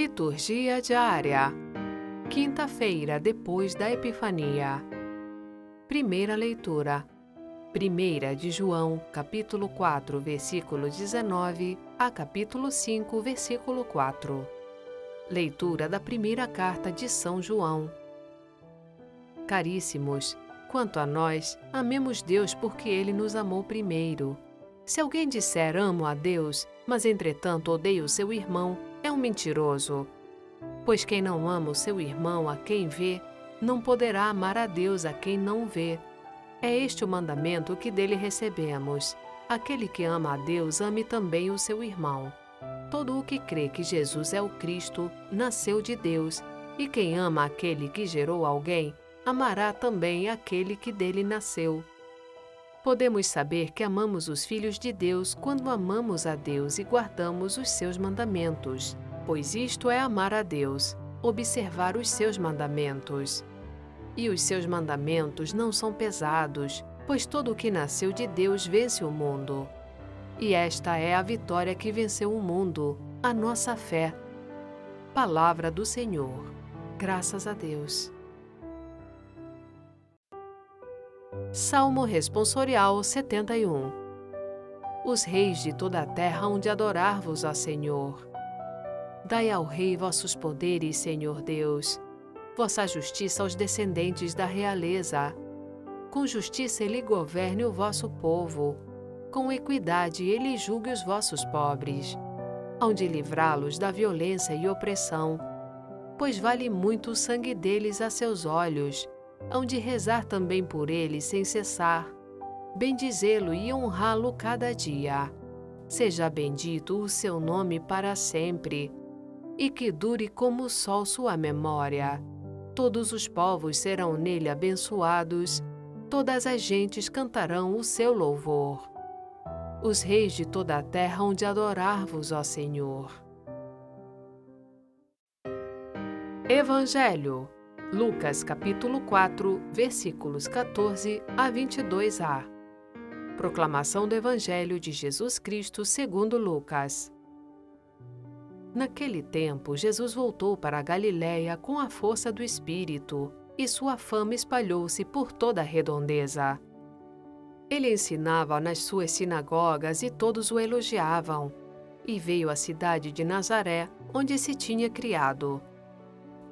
Liturgia diária. Quinta-feira depois da Epifania. Primeira leitura. Primeira de João, capítulo 4, versículo 19 a capítulo 5, versículo 4. Leitura da primeira carta de São João. Caríssimos, quanto a nós, amemos Deus porque ele nos amou primeiro. Se alguém disser amo a Deus, mas entretanto odeia o seu irmão, é um mentiroso. Pois quem não ama o seu irmão a quem vê, não poderá amar a Deus a quem não vê. É este o mandamento que dele recebemos. Aquele que ama a Deus, ame também o seu irmão. Todo o que crê que Jesus é o Cristo, nasceu de Deus, e quem ama aquele que gerou alguém, amará também aquele que dele nasceu. Podemos saber que amamos os filhos de Deus quando amamos a Deus e guardamos os seus mandamentos, pois isto é amar a Deus, observar os seus mandamentos. E os seus mandamentos não são pesados, pois todo o que nasceu de Deus vence o mundo. E esta é a vitória que venceu o mundo, a nossa fé. Palavra do Senhor. Graças a Deus. Salmo Responsorial 71 Os reis de toda a terra hão de adorar-vos, ó Senhor. Dai ao rei vossos poderes, Senhor Deus, vossa justiça aos descendentes da realeza. Com justiça ele governe o vosso povo, com equidade ele julgue os vossos pobres, hão de livrá-los da violência e opressão, pois vale muito o sangue deles a seus olhos hão de rezar também por ele sem cessar, bendizê-lo e honrá-lo cada dia. Seja bendito o seu nome para sempre, e que dure como o sol sua memória. Todos os povos serão nele abençoados, todas as gentes cantarão o seu louvor. Os reis de toda a terra hão de adorar-vos, ó Senhor. Evangelho Lucas capítulo 4, versículos 14 a 22a. Proclamação do Evangelho de Jesus Cristo segundo Lucas. Naquele tempo, Jesus voltou para a Galiléia com a força do Espírito, e sua fama espalhou-se por toda a redondeza. Ele ensinava nas suas sinagogas e todos o elogiavam. E veio à cidade de Nazaré, onde se tinha criado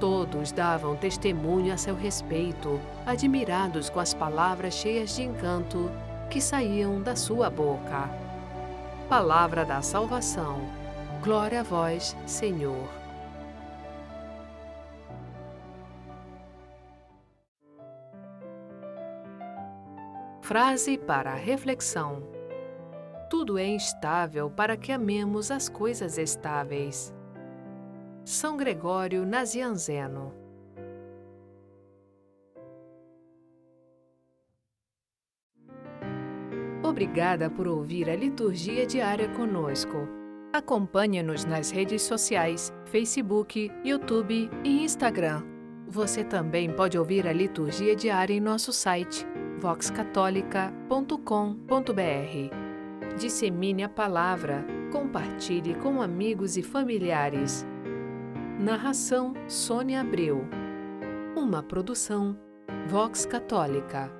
Todos davam testemunho a seu respeito, admirados com as palavras cheias de encanto que saíam da sua boca. Palavra da salvação. Glória a vós, Senhor. Frase para reflexão: Tudo é instável para que amemos as coisas estáveis. São Gregório Nazianzeno. Obrigada por ouvir a liturgia diária conosco. Acompanhe-nos nas redes sociais, Facebook, YouTube e Instagram. Você também pode ouvir a liturgia diária em nosso site voxcatolica.com.br. Dissemine a palavra, compartilhe com amigos e familiares. Narração Sônia Abreu. Uma produção Vox Católica.